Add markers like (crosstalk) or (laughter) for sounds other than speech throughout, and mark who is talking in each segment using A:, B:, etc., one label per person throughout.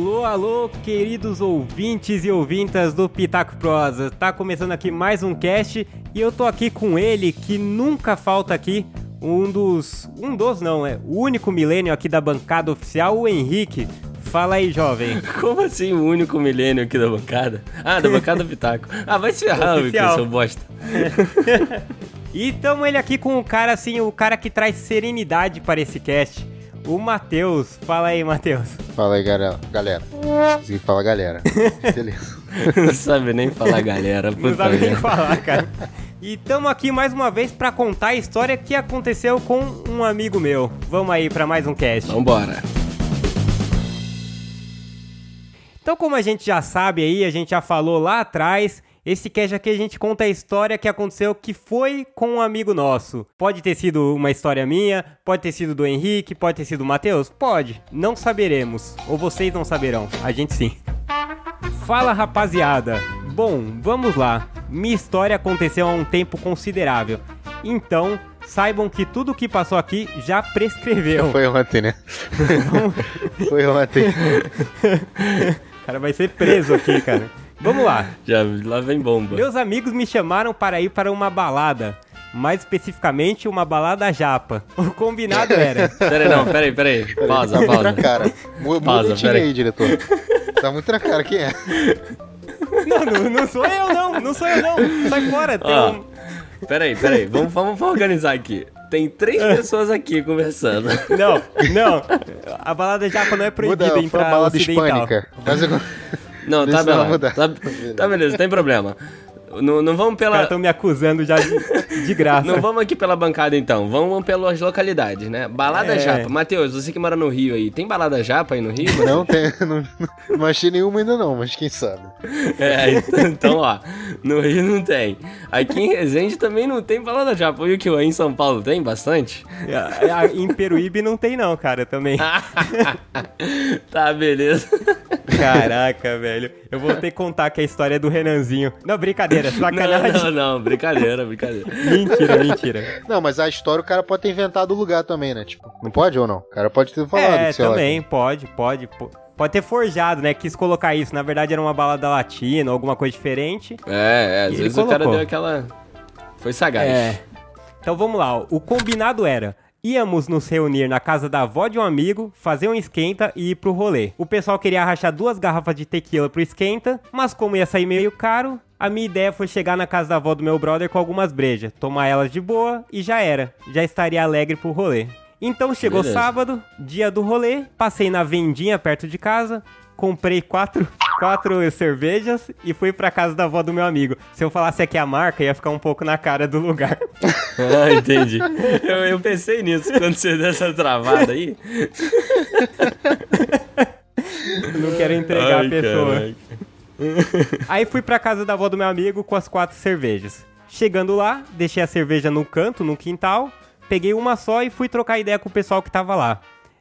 A: Alô, alô, queridos ouvintes e ouvintas do Pitaco Prosa. Tá começando aqui mais um cast e eu tô aqui com ele que nunca falta aqui, um dos, um dos não, é o único milênio aqui da bancada oficial, o Henrique. Fala aí, jovem. (laughs)
B: Como assim o único milênio aqui da bancada? Ah, da bancada do Pitaco. Ah, vai se ferrar,
A: Oficial.
B: seu bosta. (laughs)
A: E tamo ele aqui com o cara assim, o cara que traz serenidade para esse cast. O Matheus. Fala aí, Matheus.
C: Fala aí, galera. Galera. Consegui falar galera. (laughs) Beleza.
B: Não (laughs) sabe nem falar, galera.
A: Não
B: Puta
A: sabe nem falar, cara. E tamo aqui mais uma vez pra contar a história que aconteceu com um amigo meu. Vamos aí pra mais um cast.
B: Vambora.
A: Então, como a gente já sabe aí, a gente já falou lá atrás, esse cast aqui a gente conta a história que aconteceu que foi com um amigo nosso. Pode ter sido uma história minha, pode ter sido do Henrique, pode ter sido do Matheus? Pode. Não saberemos. Ou vocês não saberão. A gente sim. Fala rapaziada. Bom, vamos lá. Minha história aconteceu há um tempo considerável. Então, saibam que tudo o que passou aqui já prescreveu.
C: Foi ontem, né? (laughs) Foi ontem. (laughs)
A: O cara vai ser preso aqui, cara. Vamos lá.
B: Já, lá vem bomba.
A: Meus amigos me chamaram para ir para uma balada. Mais especificamente, uma balada japa. O combinado (laughs) era.
B: Pera aí, não, pera aí, pera aí. Pausa,
C: tá muito
B: pausa.
C: na cara. Muda
B: Pausa,
C: o time
B: pera aí.
C: diretor. Tá muito na cara, quem é?
A: Não, não, não sou eu, não. Não sou eu, não. Sai fora. Tem
B: Ó,
A: um...
B: Pera aí, pera aí. Vamos, vamos, vamos organizar aqui. Tem três pessoas aqui conversando.
A: Não, não. A balada japa não é proibida
C: Muda,
A: entrar
C: uma balada
A: ocidental.
C: hispânica. Mas eu...
B: Não, tá
C: ela
B: beleza.
C: mudar.
B: Tá, tá beleza, tem problema. Não, não vamos
A: Os caras
B: pela.
A: estão me acusando já de, de graça.
B: Não vamos aqui pela bancada então, vamos pelas localidades, né? Balada
A: É.
B: Japa. Matheus, você que mora no Rio aí, tem balada Japa aí no Rio? mano?
C: Não tem, (laughs) não, não achei nenhuma ainda não, mas quem sabe.
B: É, então, (laughs) então, ó, no Rio não tem. Aqui em Resende também não tem balada Japa. E o que aí em São Paulo tem bastante?
A: É, a- Em Peruíbe não tem não, cara, também. (laughs)
B: tá, beleza.
A: Caraca, velho. Eu vou ter que contar que a história é do Renanzinho. Não, brincadeira, sacanagem.
B: Não, não, não, brincadeira, brincadeira. (laughs)
A: Mentira, mentira.
C: Não, mas a história o cara pode ter inventado o lugar também, né? Tipo, não pode ou não? O cara pode ter falado,
A: é,
C: sei lá.
A: também, pode, pode. po- Pode ter forjado, né? Quis colocar isso. Na verdade era uma balada latina, alguma coisa diferente.
B: É, é, às
A: E ele
B: vezes o cara
A: colocou.
B: deu aquela. Foi sagaz.
A: É. Então vamos lá, o combinado era. Íamos nos reunir na casa da avó de um amigo, fazer um esquenta e ir pro rolê. O pessoal queria rachar duas garrafas de tequila pro esquenta, mas como ia sair meio caro, a minha ideia foi chegar na casa da avó do meu brother com algumas brejas, tomar elas de boa e já era. Já estaria alegre pro rolê. Então chegou
B: Beleza.
A: sábado, dia do rolê, passei na vendinha perto de casa, comprei quatro, quatro cervejas e fui pra casa da avó do meu amigo. Se eu falasse aqui a marca, ia ficar um pouco na cara do lugar. (laughs)
B: Ah, entendi. Eu, eu pensei nisso quando você deu essa travada aí.
A: Não quero entregar
B: Ai,
A: a pessoa. Aí fui pra casa da avó do meu amigo com as quatro cervejas. Chegando lá, deixei a cerveja no canto, no quintal, peguei uma só e fui trocar ideia com o pessoal que tava lá.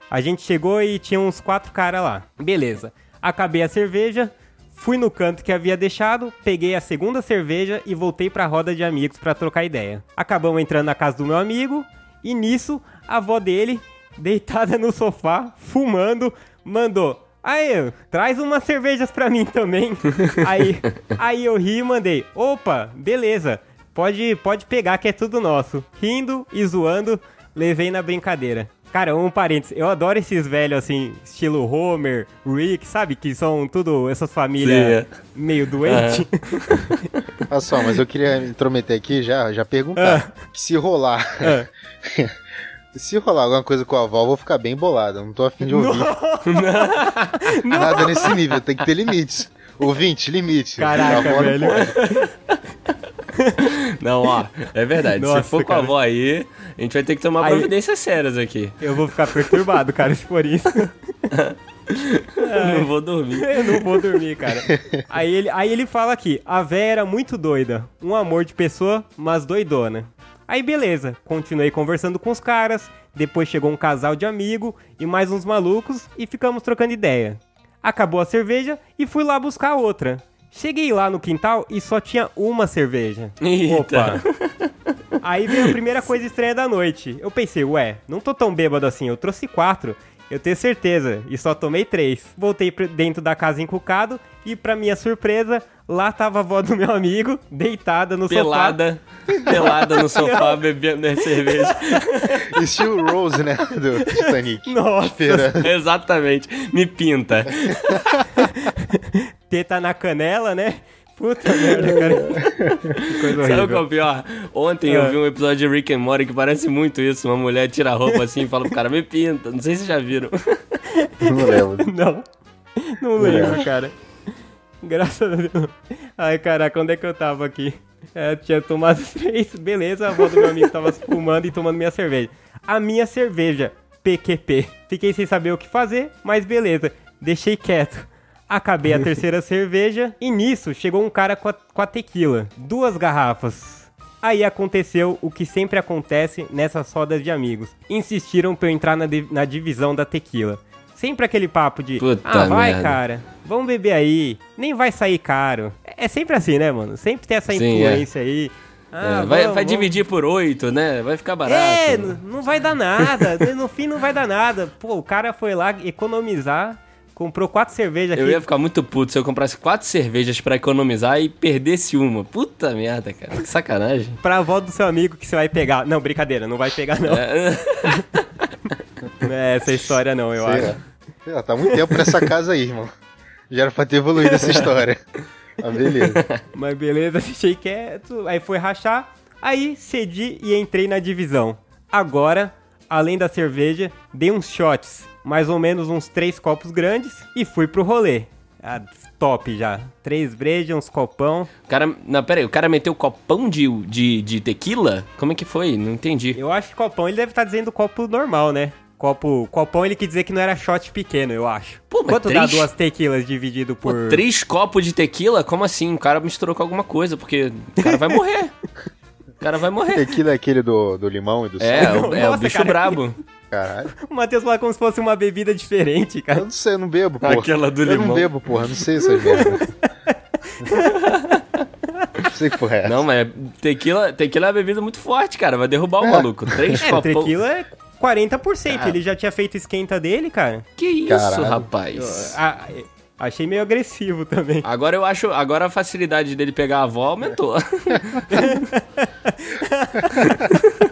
A: A gente chegou e tinha uns quatro caras lá. Beleza. Acabei a cerveja, fui no canto que havia deixado, peguei a segunda cerveja e voltei pra roda de amigos pra trocar ideia. Acabamos entrando na casa do meu amigo e nisso a avó dele, deitada no sofá, fumando, mandou: Aí, traz umas cervejas pra mim também. (laughs) aí, aí eu ri e mandei: Opa, beleza, pode, pode pegar que é tudo nosso. Rindo e zoando, levei na brincadeira. Cara, um parênteses, eu adoro esses velhos assim, estilo Homer, Rick, sabe? Que são tudo essas famílias
B: Sim,
A: meio doentes. (laughs)
C: Olha só, mas eu queria me intrometer aqui já, já perguntar. Que se rolar.
A: Ah. (laughs)
C: se rolar alguma coisa com a avó, eu vou ficar bem bolado. eu Não tô afim de ouvir. (laughs) Nada nesse nível, tem que ter limites. Ouvinte, limite.
A: Caraca,
C: avó não
A: velho. (laughs)
B: Não, ó, é verdade.
A: Nossa,
B: Se for com a
A: cara.
B: avó aí, a gente vai ter que tomar
A: Aí-
B: providências sérias aqui.
A: Eu vou ficar perturbado, cara, se for isso. (laughs)
B: Não vou dormir.
A: Eu não vou dormir, cara. Aí ele, aí ele fala aqui: a véia era muito doida. Um amor de pessoa, mas doidona. Aí beleza, continuei conversando com os caras. Depois chegou um casal de amigo e mais uns malucos e ficamos trocando ideia. Acabou a cerveja e fui lá buscar outra. Cheguei lá no quintal e só tinha uma cerveja.
B: Eita.
A: Opa! Aí veio a primeira coisa estranha da noite. Eu pensei, ué, não tô tão bêbado assim, eu trouxe quatro. Eu tenho certeza. E só tomei três. Voltei dentro da casa encucado e, pra minha surpresa, lá tava a avó do meu amigo, deitada no sofá.
B: Pelada, pelada no sofá, bebendo cerveja. (laughs)
C: Estilo Rose, né? Do Titanic.
A: Nossa.
C: Esperando.
B: Exatamente. Me pinta. (laughs)
A: Teta na canela, né? Puta merda, cara. (laughs) Que coisa
B: Sabe o que é
A: horrível.
B: o pior? Ontem
A: Ah.
B: eu vi um episódio de Rick and Morty que parece muito isso. Uma mulher tira a roupa assim e fala pro cara, me pinta. Não sei se vocês já viram.
C: Não (laughs) lembro.
A: Não. Não lembro, cara. Graças a Deus. Ai, caraca, onde é que eu tava aqui? É, tinha tomado (laughs) três, beleza, a avó do meu amigo tava fumando e tomando minha cerveja. A minha cerveja, PQP. Fiquei sem saber o que fazer, mas beleza, deixei quieto. Acabei a terceira cerveja e nisso chegou um cara com a, com a tequila. Duas garrafas. Aí aconteceu o que sempre acontece nessas rodas de amigos. Insistiram pra eu entrar na, na divisão da tequila. Sempre aquele papo de,
B: Puta
A: ah, vai,
B: merda.
A: cara, vamos beber aí, nem vai sair caro. É sempre assim, né, mano? Sempre tem essa
B: Sim,
A: influência aí. Ah,
B: É, vai,
A: vamos,
B: vai
A: vamos.
B: dividir por oito, né? Vai ficar barato.
A: É, n- não vai dar nada. (laughs) no fim não vai dar nada. Pô, o cara foi lá economizar, comprou quatro cervejas aqui.
B: Eu ia ficar muito puto se eu comprasse quatro cervejas pra economizar e perdesse uma. Puta merda, cara. Que sacanagem.
A: Pra avó do seu amigo que você vai pegar. Não, brincadeira, não vai pegar não.
B: É,
A: Não (laughs) é essa história não, eu
C: Sei
A: acho.
C: Sei lá, tá muito tempo nessa casa aí, irmão. Já era pra ter evoluído essa história. (laughs) Mas beleza.
A: Mas beleza, (laughs) deixei quieto. Aí foi rachar. Aí cedi e entrei na divisão. Agora, além da cerveja, dei uns shots. Mais ou menos uns três copos grandes. E fui pro rolê. Ah, top já. Três brejas, uns copão.
B: o cara. Não, pera aí, o cara meteu copão de, de, de tequila? Como é que foi? Não entendi.
A: Eu acho que copão ele deve estar dizendo copo normal, né? Copo, copão ele quis dizer que não era shot pequeno, eu acho.
B: Pô, mas
A: Quanto dá
B: três-
A: duas tequilas dividido
B: Pô,
A: por...
B: três copos de tequila? Como assim? O cara misturou com alguma coisa, porque o cara vai morrer. (laughs) O cara vai morrer.
C: Tequila é aquele do, do limão e do
B: É,
C: sal.
B: o- é o
A: Nossa,
B: bicho
A: cara.
B: brabo.
C: Caralho.
A: O Matheus fala como se fosse uma bebida diferente,
C: Eu
A: cara.
C: não sei, eu não bebo, porra.
B: Aquela do
C: eu
B: limão.
C: não bebo, porra. Não sei essas merda. não (laughs) sei que porra é.
B: Não, mas tequila, tequila é uma bebida muito forte, cara. Vai derrubar o
C: É.
B: maluco. Três
A: É, o
B: copão.
A: tequila é 40%.
B: Cara.
A: Ele já tinha feito esquenta dele, cara.
B: Que isso,
C: Caralho.
B: rapaz?
A: É, achei meio agressivo também.
B: Agora eu acho. Agora a facilidade dele pegar a avó aumentou. (laughs) (laughs)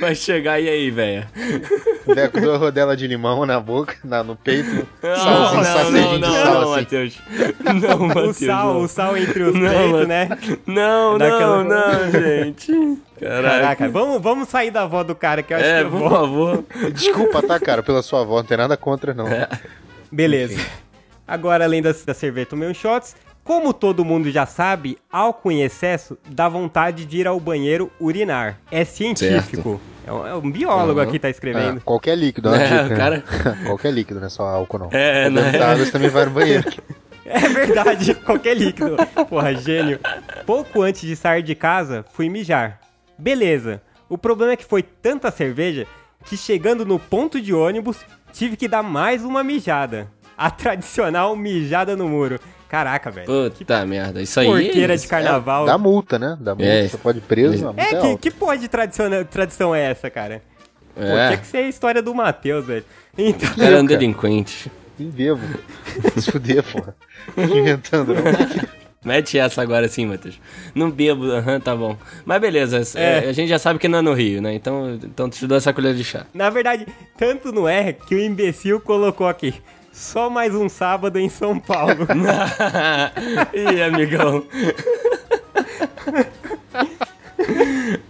B: Vai chegar e aí, velho?
C: Né, com duas rodelas de limão na boca, na, no peito.
B: Não,
C: Salzinho,
B: não,
C: sacudinho
B: não,
C: de
B: não,
C: sal,
B: não,
C: assim.
B: Matheus. Não, (laughs)
A: O
B: Matheus.
A: sal,
B: não.
A: o sal entre os peitos, né?
B: Não,
A: Daquela-
B: não, não, gente. Caraca.
A: Caraca, vamos, vamos sair da avó do cara, que eu acho
B: É,
A: que eu
B: por
A: vou.
B: favor.
C: Desculpa, tá, cara, pela sua avó. Não tem nada contra, não.
B: É.
A: Beleza. Agora, além da, da cerveja, tomei uns shots. Como todo mundo já sabe, álcool em excesso dá vontade de ir ao banheiro urinar. É científico. É um, é um biólogo
B: Uhum.
A: aqui tá escrevendo.
C: qualquer líquido, é uma
B: É,
C: né?
B: cara. (laughs)
C: qualquer líquido, não é só álcool, não.
B: É, né?
C: você também vai no banheiro. (laughs)
A: É verdade, qualquer líquido. Porra, gênio. Pouco antes de sair de casa, fui mijar. Beleza. O problema é que foi tanta cerveja que chegando no ponto de ônibus, tive que dar mais uma mijada. A tradicional mijada no muro. Caraca, velho.
B: Puta merda. Isso aí.
A: Porqueira de carnaval.
C: Dá multa, né? Dá multa.
B: É.
C: Você pode ir preso,
A: É,
C: é,
A: que, que porra de tradição, tradição é essa, cara? Pô,
B: É.
A: tinha que ser a história do Matheus, velho. Então,
B: O cara é um delinquente.
C: Nem bebo. Se fuder, porra. Inventando, não.
B: Mete essa agora sim, Matheus. Não bebo, aham, tá bom. Mas beleza,
A: É.
B: é, a gente já sabe que não é no Rio, né? Então, então te dou essa colher de chá.
A: na verdade, tanto não é que o imbecil colocou aqui. Só mais um sábado em São Paulo. (laughs)
B: Ih, amigão.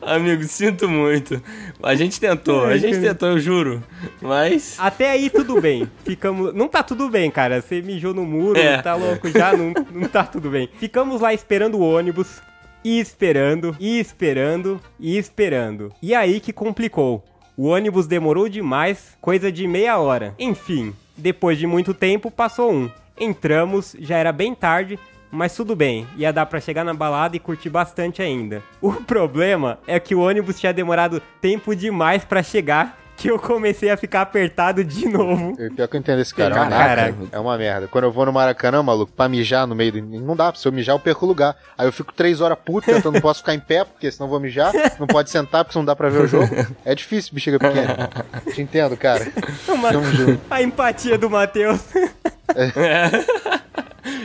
B: Amigo, sinto muito. A gente tentou, a gente tentou, eu juro. Mas.
A: Até aí tudo bem. Ficamos. Não tá tudo bem, cara. Você mijou no muro,
B: É.
A: tá louco já, não, não tá tudo bem. Ficamos lá esperando o ônibus. E esperando, e esperando, e esperando. E aí que complicou. O ônibus demorou demais, coisa de meia hora. Enfim, depois de muito tempo, passou um. Entramos, já era bem tarde, mas tudo bem, ia dar pra chegar na balada e curtir bastante ainda. O (laughs) problema é que o ônibus tinha demorado tempo demais pra chegar, que eu comecei a ficar apertado de novo.
C: É Pior que eu entendo esse cara. É uma,
A: Caraca.
C: merda. é uma merda. Quando eu vou no Maracanã, maluco, pra mijar no meio do. Não dá, se eu mijar, eu perco o lugar. Aí eu fico três horas puto, tentando, não posso ficar em pé, porque senão eu vou mijar. Não pode sentar, porque senão não dá pra ver o jogo. É difícil, bexiga pequena. Te entendo, cara.
A: Uma- a empatia do Matheus. (laughs)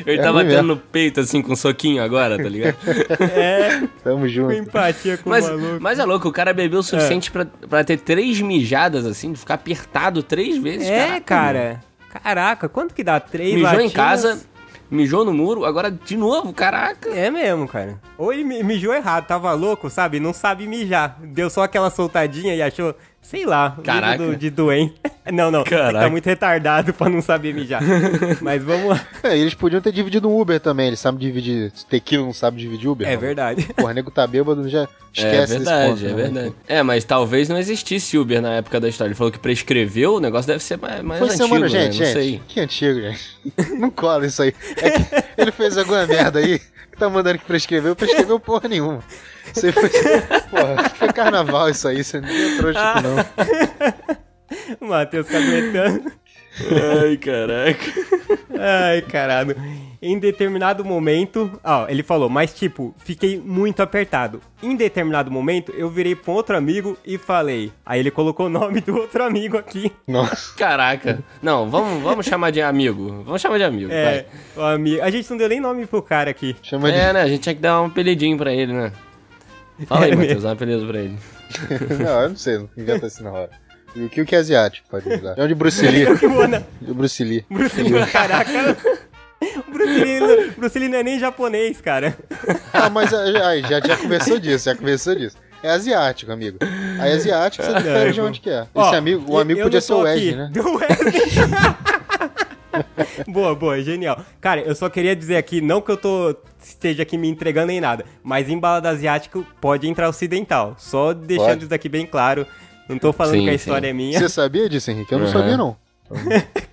B: Ele
C: É
B: tá batendo
C: mesmo.
B: no peito assim com um soquinho agora, tá ligado? (laughs)
A: É,
C: Tamo
A: com
C: junto.
A: empatia com
B: Mas,
A: o maluco.
B: mas é louco, o cara bebeu o suficiente pra, pra ter três mijadas assim, ficar apertado três vezes.
A: É,
B: caraca,
A: cara. Caraca, quanto que dá? Três
B: Mijou em
A: latinas?
B: casa, mijou no muro, agora de novo, caraca.
A: É mesmo, cara. Ou ele mi- mijou errado, tava louco, sabe? Não sabe mijar. Deu só aquela soltadinha e achou, sei lá,
B: Caraca.
A: do- de doente. (laughs) Não, não.
B: Caraca.
A: Tá muito retardado pra não saber mijar. (laughs) Mas vamos lá.
C: É, eles podiam ter dividido um Uber também. Eles sabem dividir. Tequila não sabe dividir Uber.
A: É
C: não.
A: verdade.
C: Porra, nego tá bêbado, já esquece
B: é
C: desse
B: verdade,
C: ponto,
B: é
C: né?
B: verdade. É, mas talvez não existisse Uber na época da história. Ele falou que prescreveu, o negócio deve ser mais, mais
C: Foi
B: antigo,
C: semana,
B: né?
C: gente,
B: Não
C: gente.
B: sei.
C: Que antigo, gente. (laughs) Não cola isso aí. É que ele fez alguma merda aí que tá mandando que prescreveu, prescreveu porra nenhuma. Aí foi. (laughs) Porra, foi carnaval isso aí, você não é trouxa aqui, não.
A: O Matheus caguetando.
B: Ai, caraca.
A: Ai, caralho. Em determinado momento, ó, ele falou, mas tipo, fiquei muito apertado. Em determinado momento, eu virei pra um outro amigo e falei. Aí ele colocou o nome do outro amigo aqui.
C: Nossa.
B: Caraca. Não, vamos, vamos chamar de amigo. Vamos chamar de amigo,
A: É,
B: vai.
A: o amigo. A gente não deu nem nome pro cara aqui.
C: Chama
B: É, né? A gente tinha que dar um apelidinho pra ele, né? Fala aí,
A: É
B: Matheus, dá um apelido pra ele. (laughs)
C: Não, eu não sei, não inventa assim na hora. E o que o que é asiático pode usar? Chama de Bruce Lee. (laughs) De Bruce Lee.
A: Bruce Lee, caraca. (laughs) O Bruce Lee, não- Bruce Lee não é nem japonês, cara.
C: Ah, mas ah, aí, já, já conversou disso, já conversou disso. É asiático, amigo. Aí asiático você difere de onde que é. Esse
A: Ó,
C: amigo, o
A: eu-
C: amigo
A: eu
C: podia ser
A: tô
C: o Wesley,
A: aqui.
C: né?
A: Do Wesley. boa, boa, genial. Cara, eu só queria dizer aqui, não que eu tô esteja aqui me entregando nem nada, mas em balada asiático pode entrar ocidental. Só deixando
C: Pode.
A: isso daqui bem claro. Não tô falando
B: Sim,
A: que a
B: sim.
A: história é minha.
C: Você sabia disso, Henrique? Eu não
B: Uhum.
C: sabia, não.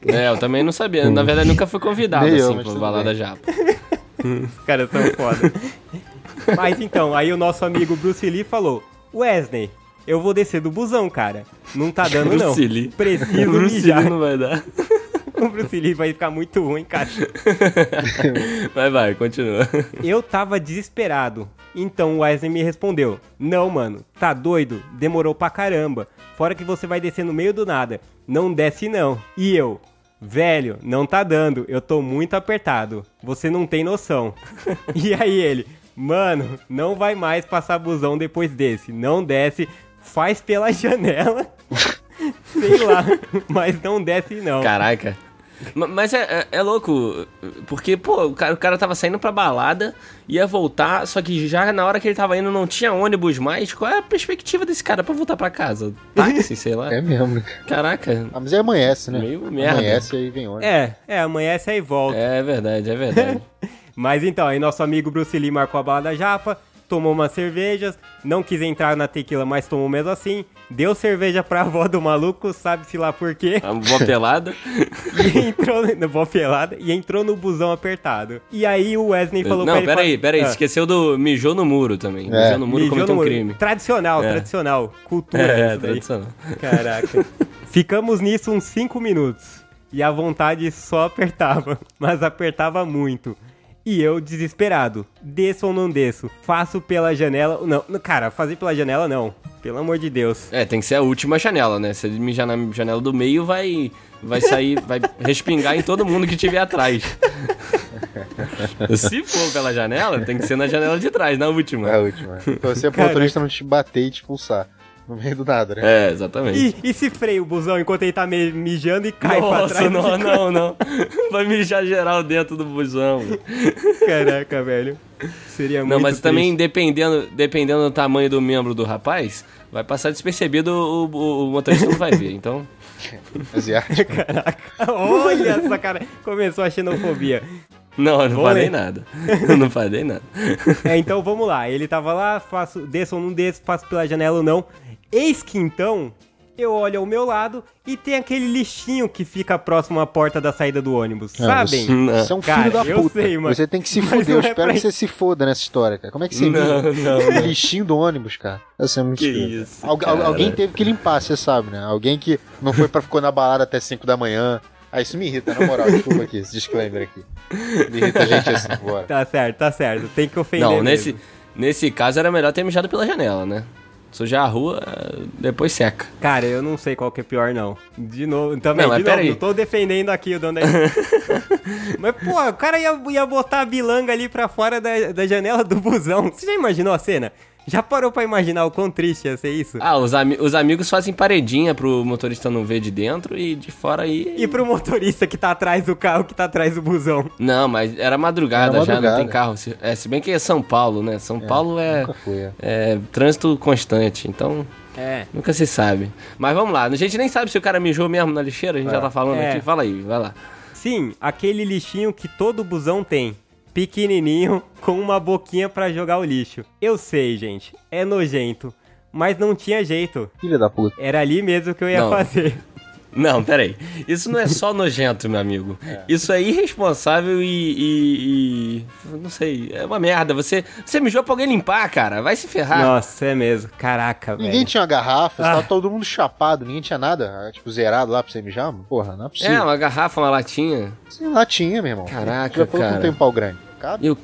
B: É, eu também não sabia. Na verdade, nunca fui convidado,
C: Nem eu,
B: assim, pro
C: tudo
B: Balada
C: bem.
B: Japa. (laughs)
A: Os caras são foda. Mas então, aí o nosso amigo Bruce Lee falou: Wesley, eu vou descer do busão, cara. Não tá dando, não.
B: Bruce Lee.
A: Preciso
B: Bruce
A: mijar.
B: Lee não vai dar.
A: O Bruce Lee vai ficar muito ruim, cara. (laughs)
B: Vai, vai, continua.
A: Eu tava desesperado. Então o Wesley me respondeu: Não, mano, tá doido? Demorou pra caramba. Fora que você vai descer no meio do nada. Não desce não. E eu: Velho, não tá dando. Eu tô muito apertado. Você não tem noção. (laughs) e aí ele: Mano, não vai mais passar busão depois desse. Não desce. Faz pela janela. (laughs) Sei lá, mas não desce não.
B: Caraca. Ma- Mas é, é, é louco, porque, pô, o cara, o cara tava saindo pra balada, ia voltar, só que já na hora que ele tava indo não tinha ônibus mais. Qual é a perspectiva desse cara pra voltar pra casa? Táxi, (laughs) sei lá.
C: É mesmo. né?
B: Caraca.
C: Ah, mas aí amanhece, né?
B: Meio merda.
C: Amanhece e aí vem ônibus.
A: É, é, amanhece aí volta.
B: É verdade, é verdade. (laughs)
A: Mas então, aí nosso amigo Bruce Lee marcou a bala da japa, tomou umas cervejas, não quis entrar na tequila, mas tomou mesmo assim, deu cerveja pra avó do maluco, sabe-se lá por quê,
B: Uma boa pelada. (laughs)
A: e entrou no vó pelada, e entrou no busão apertado. E aí o Wesley falou pra
B: não,
A: ele...
B: peraí,
A: fala-
B: peraí,
A: Ah,
B: esqueceu do mijou no muro também.
C: É.
B: Mijou no muro
A: mijou
B: cometeu
A: no
B: um
A: muro.
B: crime.
A: Tradicional,
B: É.
A: tradicional. Cultura
B: É, tradicional.
A: Caraca. (laughs) Ficamos nisso uns 5 minutos. E a vontade só apertava, (laughs) mas apertava muito. E eu desesperado. Desço ou não desço? Faço pela janela. Não, não, cara, fazer pela janela não. Pelo amor de Deus.
B: É, tem que ser a última janela, né? Se ele mijar na janela do meio, vai, vai sair, (laughs) vai respingar em todo mundo que tiver atrás. Se for pela janela, tem que ser na janela de trás, na última.
C: É a última. Pra você, pro motorista, não te bater e te expulsar. No meio do nada, né?
B: É, exatamente.
A: E, e se freia o busão enquanto ele tá mijando e cai pra
B: Nossa,
A: trás?
B: não, não, não. (laughs) Vai mijar geral dentro do busão.
A: Caraca, velho. Seria muito
B: Não, mas também
A: triste.
B: dependendo, dependendo do tamanho do membro do rapaz, vai passar despercebido, o, o, o motorista não vai ver. Então, (laughs)
C: Asiático.
A: Caraca. Olha essa cara. Começou a xenofobia.
B: não, eu não
A: Vamos
B: falei
A: ler.
B: nada. (laughs) Eu não falei nada.
A: É, então vamos lá. Ele tava lá, faço, desço ou não desço, faço pela janela ou não. Eis que então eu olho ao meu lado e tem aquele lixinho que fica próximo à porta da saída do ônibus, sabem?
B: Não.
C: Você é um
A: Cara,
C: filho da
A: eu
C: puta.
A: sei, mano.
C: Você tem que se fuder.
A: não
C: Eu
A: é
C: espero
A: pra
C: que você se foda nessa história, cara. Como é que você
B: Não, não,
C: lixinho do ônibus, cara? Você é muito
B: Que isso,
C: Algu-
B: cara.
C: Alguém teve que limpar, você sabe, né? Alguém que não foi pra ficar na balada até 5 da manhã. Ah, isso me irrita, na moral. Desculpa aqui, esse disclaimer aqui. Me irrita a gente assim, bora.
A: Tá certo, tá certo. Tem que ofender
B: Não,
A: mesmo.
B: nesse, nesse caso era melhor ter mijado pela janela, né? Sujar a rua, depois seca.
A: Cara, eu não sei qual que é pior, não. De novo, também,
B: Não,
A: de novo, não tô defendendo aqui o dono da... (laughs) Mas, pô, o cara ia, ia botar a bilanga ali pra fora da, da janela do busão. Você já imaginou a cena? Já parou pra imaginar o quão triste ia ser isso?
B: Ah, os, ami- os amigos fazem paredinha pro motorista não ver de dentro e de fora aí.
A: E pro motorista que tá atrás do carro, que tá atrás do busão.
B: Não, mas era madrugada,
C: Era
B: já, não
C: madrugada.
B: tem carro. Se, é, se bem que é São Paulo, né? São Paulo é,
C: Nunca fui, é.
B: é trânsito constante, então
A: É.
B: nunca se sabe. Mas vamos lá, a gente nem sabe se o cara mijou mesmo na lixeira, a gente já tá falando
A: É.
B: aqui. Fala aí, vai lá.
A: Sim, aquele lixinho que todo busão tem. Pequenininho, com uma boquinha pra jogar o lixo. Eu sei, gente, é nojento. Mas não tinha jeito.
C: Filha da puta.
A: Era ali mesmo que eu ia
B: Não.
A: fazer. (laughs)
B: Não, peraí. Isso não é só nojento, meu amigo. Isso é irresponsável e, e- e- Não sei, é uma merda. Você, você mijou pra alguém limpar, cara. Vai se ferrar.
A: Nossa, é mesmo. Caraca,
C: Ninguém
A: velho.
C: tinha uma garrafa,
A: Ah.
C: tava todo mundo chapado, ninguém tinha nada, tipo, zerado lá pra você mijar. Porra, não é
B: É,
C: possível.
B: uma garrafa, uma latinha.
C: Sim, lá tinha, meu irmão.
B: Caraca,
C: Já falou que
B: cara.
C: não tem pau grande. Cabe.
B: E o,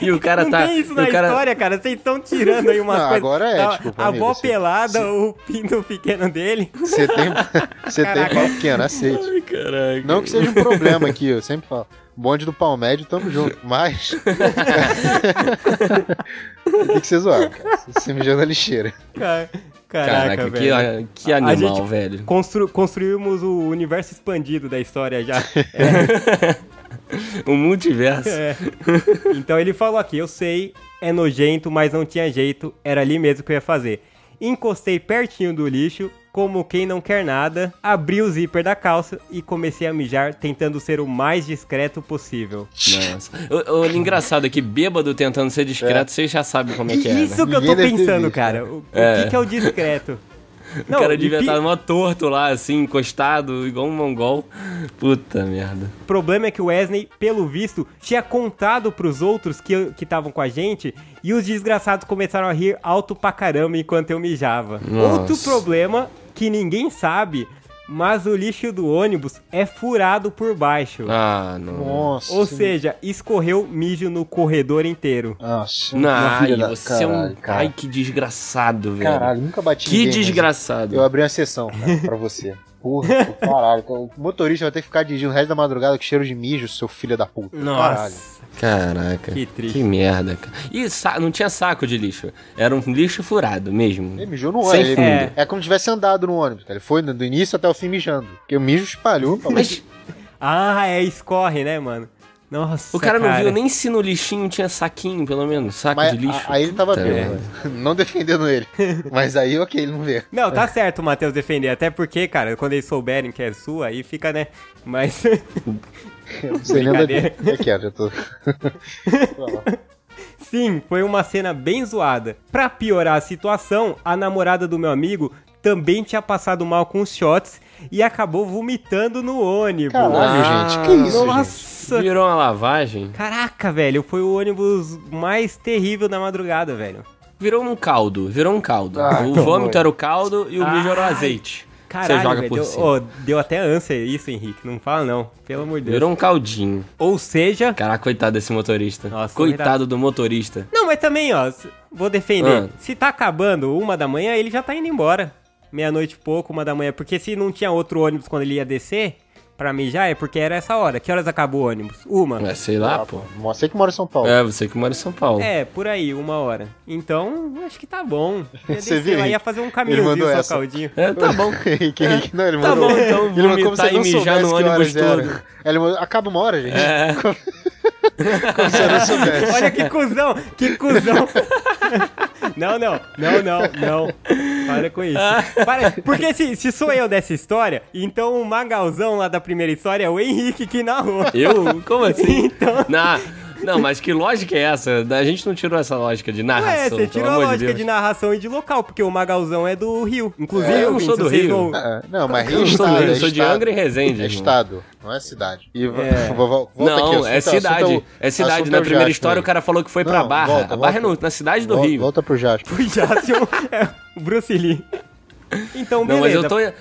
B: e o cara
A: não
B: tá.
A: tem isso na
B: o cara...
A: história, cara. Vocês estão tirando aí umas
C: Não,
A: coisas.
C: agora é,
A: a,
C: tipo,
A: A avó
C: você-
A: pelada, o pinto pequeno dele.
C: Você tem, (laughs) você tem pau pequeno, aceite.
B: Ai, caraca.
C: Não que seja um problema aqui, eu sempre falo. Bonde do pau médio, tamo junto. Mas. (laughs) tem que ser zoado, cara. Você mijou na lixeira.
A: Ca- Caraca,
B: Caraca,
A: velho.
B: que, que animal,
A: gente-
B: velho.
A: Constru- construímos o universo expandido da história já. (laughs) (laughs)
B: O multiverso.
A: É. Então ele falou aqui, eu sei, é nojento, mas não tinha jeito, era ali mesmo que eu ia fazer. Encostei pertinho do lixo, como quem não quer nada, abri o zíper da calça e comecei a mijar, tentando ser o mais discreto possível.
B: Nossa. O, o engraçado é que bêbado tentando ser discreto, vocês já sabem como é que é. né?
A: Isso que eu tô pensando, cara. O, o
B: É.
A: que, que é o discreto?
B: O cara devia
A: pi-
B: estar mó torto lá, assim, encostado, igual um mongol. Puta merda.
A: O problema é que o Wesley, pelo visto, tinha contado pros outros que estavam com a gente e os desgraçados começaram a rir alto pra caramba enquanto eu mijava.
B: Nossa.
A: Outro problema que ninguém sabe, mas o lixo do ônibus é furado por baixo.
B: Ah, não.
C: Nossa.
A: Ou seja, escorreu mijo no corredor inteiro.
C: Nossa.
B: Não, ai,
C: da-
B: você é um.
C: Caralho, cara.
B: Ai, que desgraçado, velho.
C: Caralho, nunca bati
B: que
C: ninguém, mas
B: desgraçado.
C: Eu abri uma sessão, cara, pra você. (laughs) Porra, caralho. O motorista vai ter que ficar dirigindo o resto da madrugada com cheiro de mijo, seu filho da puta. Caralho.
A: Nossa,
B: Caraca.
A: que triste.
B: Que merda, cara. E não tinha saco de lixo. Era um lixo furado mesmo.
C: Ele mijou no
B: Sem
C: ônibus.
B: fundo.
C: Ele- É como se tivesse andado no ônibus. cara. Ele foi do início até o fim mijando. Porque o mijo espalhou. pra-
B: Mas
A: Ah, é, escorre, né, mano? Nossa,
B: o cara não viu nem se no lixinho tinha saquinho, pelo menos. Saco
C: Mas
B: de lixo.
C: a- aí ele tava vendo. né? Não defendendo ele. (laughs) Mas aí, ok, ele não vê.
A: Não, tá certo o Matheus defender, até porque, cara, quando eles souberem que é sua, aí fica, né? Mas.
C: Eu não sei nem onde
A: Brincadeira.
C: é que é, já tô. (laughs)
A: Sim, foi uma cena bem zoada. Pra piorar a situação, a namorada do meu amigo também tinha passado mal com os shots e acabou vomitando no ônibus.
C: Caralho,
B: Ah,
C: gente. Que isso, gente?
A: Nossa!
B: Virou uma lavagem.
A: Caraca, velho, foi o ônibus mais terrível da madrugada, velho.
B: Virou um caldo. Virou um caldo.
C: Ah,
B: o vômito era o caldo e o mijo era o azeite.
A: Caralho,
B: Você joga
A: velho,
B: por
A: deu,
B: cima.
A: ó, deu até ânsia isso, Henrique. Não fala não, pelo amor de Deus.
B: Virou um caldinho.
A: Ou seja,
B: Caraca, coitado desse motorista.
A: Nossa,
B: coitado do motorista.
A: Não, mas também, ó, vou defender.
B: Ah.
A: Se tá acabando uma da manhã, ele já tá indo embora. Meia-noite e pouco, uma da manhã. Porque se não tinha outro ônibus quando ele ia descer pra mijar, é porque era essa hora. Que horas acabou o ônibus? Uma.
B: É, sei lá, pô.
C: Você que mora em São Paulo.
B: É, você que mora em São Paulo.
A: É, por aí, uma hora. Então, acho que tá bom. Ia (laughs)
C: Você viu,
A: ia fazer um caminhozinho só
C: essa.
A: caldinho.
B: É, tá bom. (laughs)
C: Henrique, Henrique, não, ele
B: Tá
C: mandou.
B: bom, então, (laughs)
C: ele mandou como se não
B: mijar no ônibus todo.
C: Ele mandou, acaba uma hora, gente.
B: É.
C: Como se eu não soubesse.
A: Olha que cuzão, que cuzão. (laughs) Não, não, não, não, não. Para com isso. Para, porque se, se sou eu dessa história, então o Magalzão lá da primeira história é o Henrique que narrou.
B: Eu? Como assim? (laughs)
A: Então-
B: Na... Não, mas que lógica é essa? A gente não tirou essa lógica de narração.
A: Ué, você tirou a
B: de
A: lógica
B: Deus.
A: de narração e de local, porque o Magalzão é do Rio. Inclusive,
B: É, eu não sou do Rio.
A: não-
C: É, não, mas Rio
B: Eu
C: é
B: sou, do
C: estado.
B: Rio,
C: é
B: eu sou de
C: estado.
B: Angra e Resende.
C: É estado, não é cidade. E
A: É. (laughs)
C: vo- vo- volta
B: Não,
C: aqui,
B: é
C: assunto-
B: cidade.
C: assunto
B: é cidade.
C: assunto
B: Na
C: é
B: primeira
C: Jasper
B: história, o cara falou que foi pra
C: Não,
B: Barra.
C: volta,
B: a Barra é
C: volta.
B: na cidade do Rio.
C: Volta pro Jasper. (laughs)
A: O Jason é o Bruce Lee. (laughs) Então,
B: Não,
A: beleza.
B: mas eu tô. eu-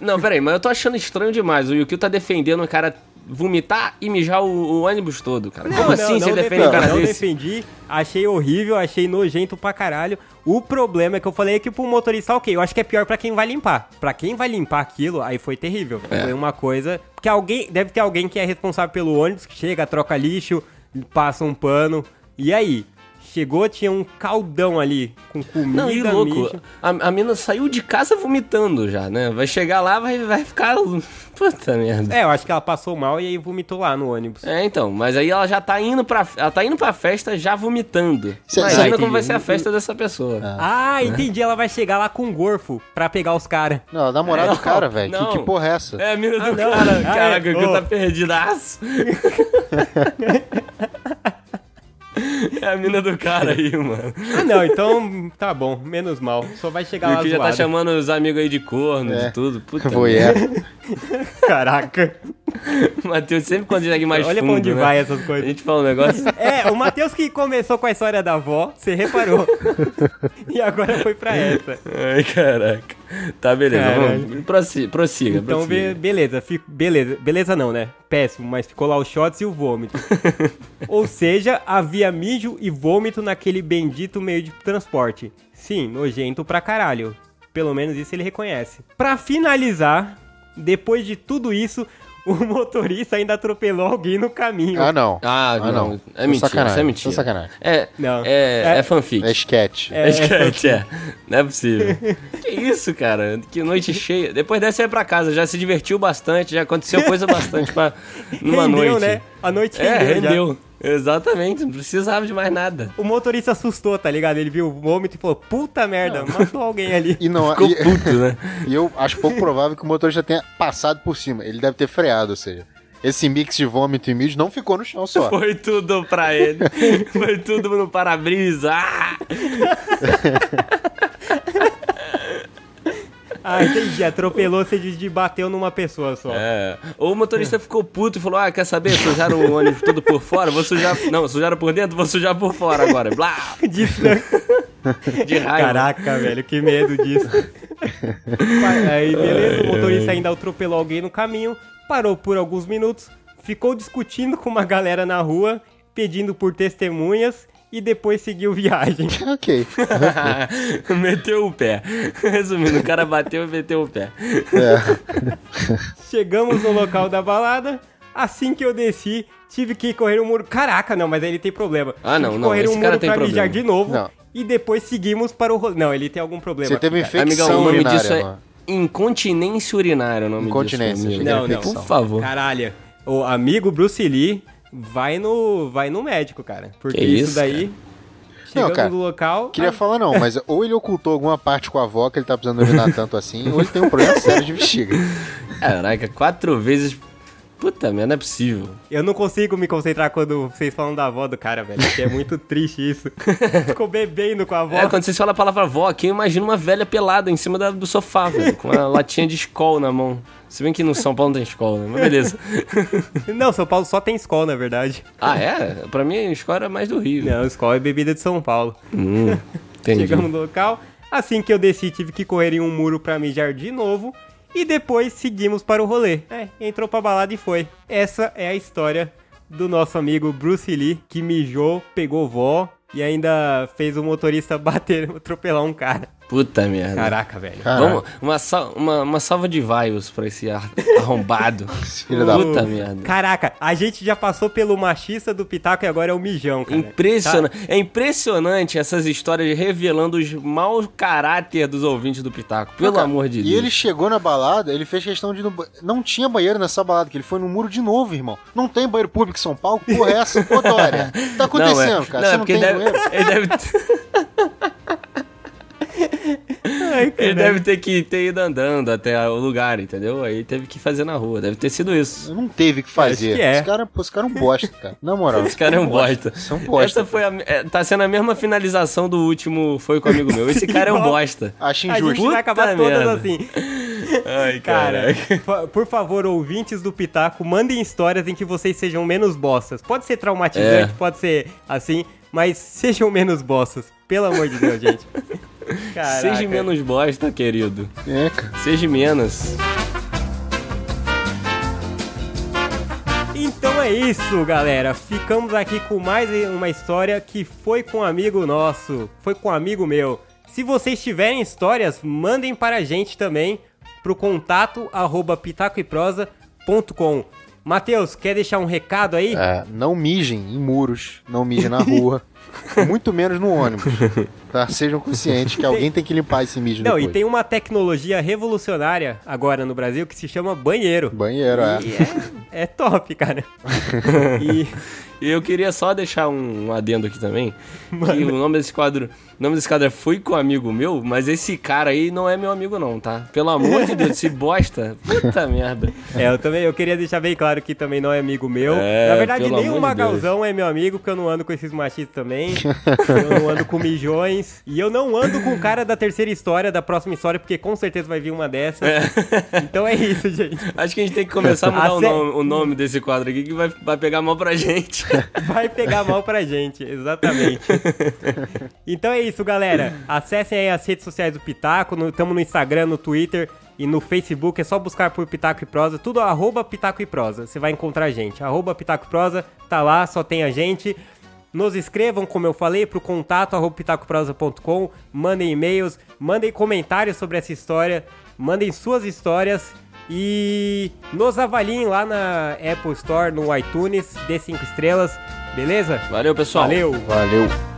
B: não, peraí, mas eu tô achando estranho demais. O Yukio tá defendendo o cara vomitar e mijar o, o ônibus todo, cara. Como assim você defende
A: defendi,
B: um cara
A: não
B: desse?
A: defendi, achei horrível, achei nojento pra caralho. O problema é que eu falei que pro motorista, ok, eu acho que é pior pra quem vai limpar. Pra quem vai limpar aquilo, aí foi terrível.
B: É.
A: Foi uma coisa. Porque alguém. Deve ter alguém que é responsável pelo ônibus, que chega, troca lixo, passa um pano. E aí? Chegou, tinha um caldão ali com comida,
B: Não, e louco, a, a mina saiu de casa vomitando já, né? Vai chegar lá, vai, vai ficar. (laughs) Puta merda.
A: É, eu acho que ela passou mal e aí vomitou lá no ônibus.
B: É, então, mas aí ela já tá indo pra, ela tá indo pra festa já vomitando.
C: Cê-
B: Imagina como vai ser a festa dessa pessoa.
A: Ah, entendi. Ela vai chegar lá com um gorfo pra pegar os caras.
C: Não, a namorada do
B: Não,
C: cara, velho. Que, que porra é essa?
B: É a mina do
A: Ah,
B: cara.
A: Ah,
B: Caraca,
A: é.
B: o que tá perdidaço. (laughs) É a mina do cara aí, mano.
A: Ah, não, então tá bom, menos mal. Só vai chegar
B: E
A: lá
B: já tá chamando os amigos aí de corno,
C: É.
B: de tudo. Puta
C: Voyeur. (laughs)
A: Caraca. (laughs)
B: Matheus sempre consegue mais
A: Olha
B: fundo,
A: pra onde
B: né?
A: vai essas
B: A
A: coisas.
B: gente fala um negócio...
A: É, o Matheus que começou com a história da avó, você reparou. (laughs) e agora foi pra essa.
B: Ai, caraca. (laughs) Tá, beleza. Vamos, prossiga, prossiga.
A: Então,
B: prossiga.
A: be- beleza, fico- beleza. Beleza não, né? Péssimo, mas ficou lá os shots e o vômito. (laughs) Ou seja, havia mijo e vômito naquele bendito meio de transporte. Sim, nojento pra caralho. Pelo menos isso ele reconhece. Pra finalizar, depois de tudo isso, (laughs) o motorista ainda atropelou alguém no caminho.
C: Ah, não.
B: Ah, não. É mentira,
C: Sacanagem,
B: isso é mentira.
C: é sacanagem.
B: É,
A: Não.
B: é, é,
A: É-
B: fanfic.
C: É sketch.
A: É,
B: É sketch, é. Não é possível. que isso, cara? Que noite (laughs) cheia. Depois dessa ia pra casa, já se divertiu bastante, já aconteceu coisa bastante pra, numa
A: rendeu,
B: noite.
A: né? A noite
B: É,
A: rendeu, já.
B: rendeu. Exatamente, não precisava de mais nada.
A: O motorista assustou, tá ligado? Ele viu o vômito e falou, puta merda, matou alguém ali.
C: E não,
B: Ficou
C: e,
B: puto, né? (laughs)
C: e eu acho pouco provável que o motorista tenha passado por cima. Ele deve ter freado, ou seja, esse mix de vômito e mijo não ficou no chão só.
B: Foi tudo pra ele. (laughs) Foi tudo no para-brisa. Ah! (laughs) (laughs)
A: Ah, entendi. Atropelou, você diz de bateu numa pessoa só.
B: É. Ou o motorista ficou puto e falou: Ah, quer saber? Sujaram o ônibus todo por fora, vou sujar. Não, sujaram por dentro, vou sujar por fora agora. Blá! (laughs)
A: Disso, né? (laughs)
B: De raiva.
A: Caraca, velho, que medo disso. Aí, beleza, o motorista ainda atropelou alguém no caminho, parou por alguns minutos, ficou discutindo com uma galera na rua, pedindo por testemunhas e depois seguiu viagem. (laughs)
C: ok. (laughs)
B: meteu o pé. Resumindo, o cara bateu e meteu o pé.
C: É. (laughs)
A: Chegamos no local da balada. Assim que eu desci, tive que correr um muro. Caraca, não, mas aí ele tem problema.
B: Ah, não, não,
A: correr
B: esse
A: um
B: cara
A: muro
B: tem
A: pra
B: problema.
A: mijar de novo.
C: Não.
A: E depois seguimos para o rolê. Não, ele tem algum problema.
C: Você teve
A: cara.
C: infecção
B: Amigão, o nome
C: urinária,
B: disso é
C: mano.
B: incontinência urinária. O nome
C: Incontinência,
B: disso,
C: era
A: Não, não.
B: Por favor.
A: Caralho, o amigo BruceLee vai no, vai no médico, cara. Porque
B: Que
A: isso,
B: isso,
A: daí, chegando
C: Não, cara,
A: no local...
C: Queria
A: ah,
C: falar não, (laughs) mas ou ele ocultou alguma parte com a avó que ele tá precisando urinar tanto assim, ou ele tem um problema sério de bexiga.
B: Caraca, quatro vezes. Puta merda, não é possível.
A: Eu não consigo me concentrar quando vocês falam da avó do cara, velho. Que é muito (laughs) triste isso. Ficou bebendo com a avó.
B: É, quando vocês falam a palavra avó aqui, eu imagino uma velha pelada em cima da- do sofá, velho, com uma (laughs) latinha de escol na mão. Se bem que no São Paulo não tem escola, né? Mas beleza. (laughs)
A: Não, São Paulo só tem escola, na verdade.
B: Ah, é? Pra mim, escola era mais do Rio.
A: Não, escola é bebida de São Paulo.
B: Hum, entendi.
A: Chegamos no local. Assim que eu desci, tive que correr em um muro pra mijar de novo. E depois seguimos para o rolê. É, entrou pra balada e foi. Essa é a história do nosso amigo Bruce Lee, que mijou, pegou vó e ainda fez o motorista (laughs) bater, atropelar um cara.
B: Puta merda.
A: Caraca, velho.
C: Caraca.
B: Vamos, uma, sal- uma, uma salva de vaios pra esse ar- arrombado. (laughs)
C: Filho da
B: Puta merda.
A: Caraca, a gente já passou pelo machista do Pitaco e agora é o mijão, cara.
B: Impressionante. É impressionante essas histórias revelando os maus caráter dos ouvintes do Pitaco. Pelo
C: Cara,
B: amor de
C: e
B: Deus.
C: ele chegou na balada, ele fez questão de no Não tinha banheiro nessa balada, que ele foi no muro de novo, irmão. Não tem banheiro público em São Paulo? Porra, é essa? Ô, Dória, tá acontecendo, (laughs)
B: não, é,
C: cara?
B: Não,
C: Você
B: é
C: não
B: porque
C: tem
B: deve,
C: banheiro? (laughs)
B: ele deve.
A: Ai,
B: Ele deve ter que ter ido andando até o lugar, entendeu? Aí teve que fazer na rua. Deve ter sido isso.
C: Não teve o que fazer.
A: Acho que é.
C: Esse cara, esse cara é um bosta, cara. Na moral.
B: Esse cara é um bosta.
C: Um bosta.
B: Essa foi a, é, tá sendo a mesma finalização do último Foi com um amigo meu. Esse (laughs) cara é um bosta.
C: Acho
A: A gente
C: injusto.
A: vai acabar
B: Puta
A: todas
B: merda.
A: assim. (laughs)
B: Ai,
A: Cara, fa- por favor, ouvintes do Pitaco, mandem histórias em que vocês sejam menos bostas. Pode ser traumatizante,
B: É.
A: pode ser assim, mas sejam menos bostas. Pelo amor de Deus, gente. (laughs) Caraca.
B: Seja menos bosta, querido.
C: É, cara.
B: Seja menos.
A: Então é isso, galera. Ficamos aqui com mais uma história que foi com um amigo nosso, foi com um amigo meu. Se vocês tiverem histórias, mandem para a gente também pro contato arroba pitacoeprosa.com. Matheus, quer deixar um recado aí?
C: É, não mijem em muros, não mijem na rua, (laughs) muito menos no ônibus. Tá? Sejam conscientes que alguém (laughs) tem que limpar esse mijo
A: Não,
C: depois.
A: e tem uma tecnologia revolucionária agora no Brasil que se chama banheiro.
C: Banheiro, é.
A: E é, é top, cara. (laughs) e
B: E eu queria só deixar um adendo aqui também. Que o nome desse quadro. O nome desse quadro é Fui com um amigo meu, mas esse cara aí não é meu amigo, não, tá? Pelo amor de Deus, esse bosta. Puta merda.
A: é, eu também eu queria deixar bem claro que também não é amigo meu.
B: É,
A: Na verdade, nem o
B: de
A: Magalzão é meu amigo, porque eu não ando com esses machistas também. eu não ando com mijões. E eu não ando com o cara da terceira história, da próxima história, porque com certeza vai vir uma dessas. Então é isso, gente.
B: Acho que a gente tem que começar a mudar
A: A
B: o, nome, o nome desse quadro aqui, que vai, vai pegar mal pra gente. (laughs)
A: Vai pegar mal pra gente, exatamente. Então é isso, galera. Acessem aí as redes sociais do Pitaco. Estamos no Instagram, no Twitter e no Facebook. É só buscar por Pitaco e Prosa. Tudo arroba Pitaco e Prosa. Você vai encontrar a gente. Arroba Pitaco e Prosa. Tá lá, só tem a gente. Nos escrevam, como eu falei, pro contato arroba pitacoprosa.com. Mandem e-mails, mandem comentários sobre essa história. Mandem suas histórias. E nos avaliem lá na Apple Store, no iTunes, dê 5 estrelas, beleza?
B: Valeu, pessoal.
A: Valeu!
C: Valeu.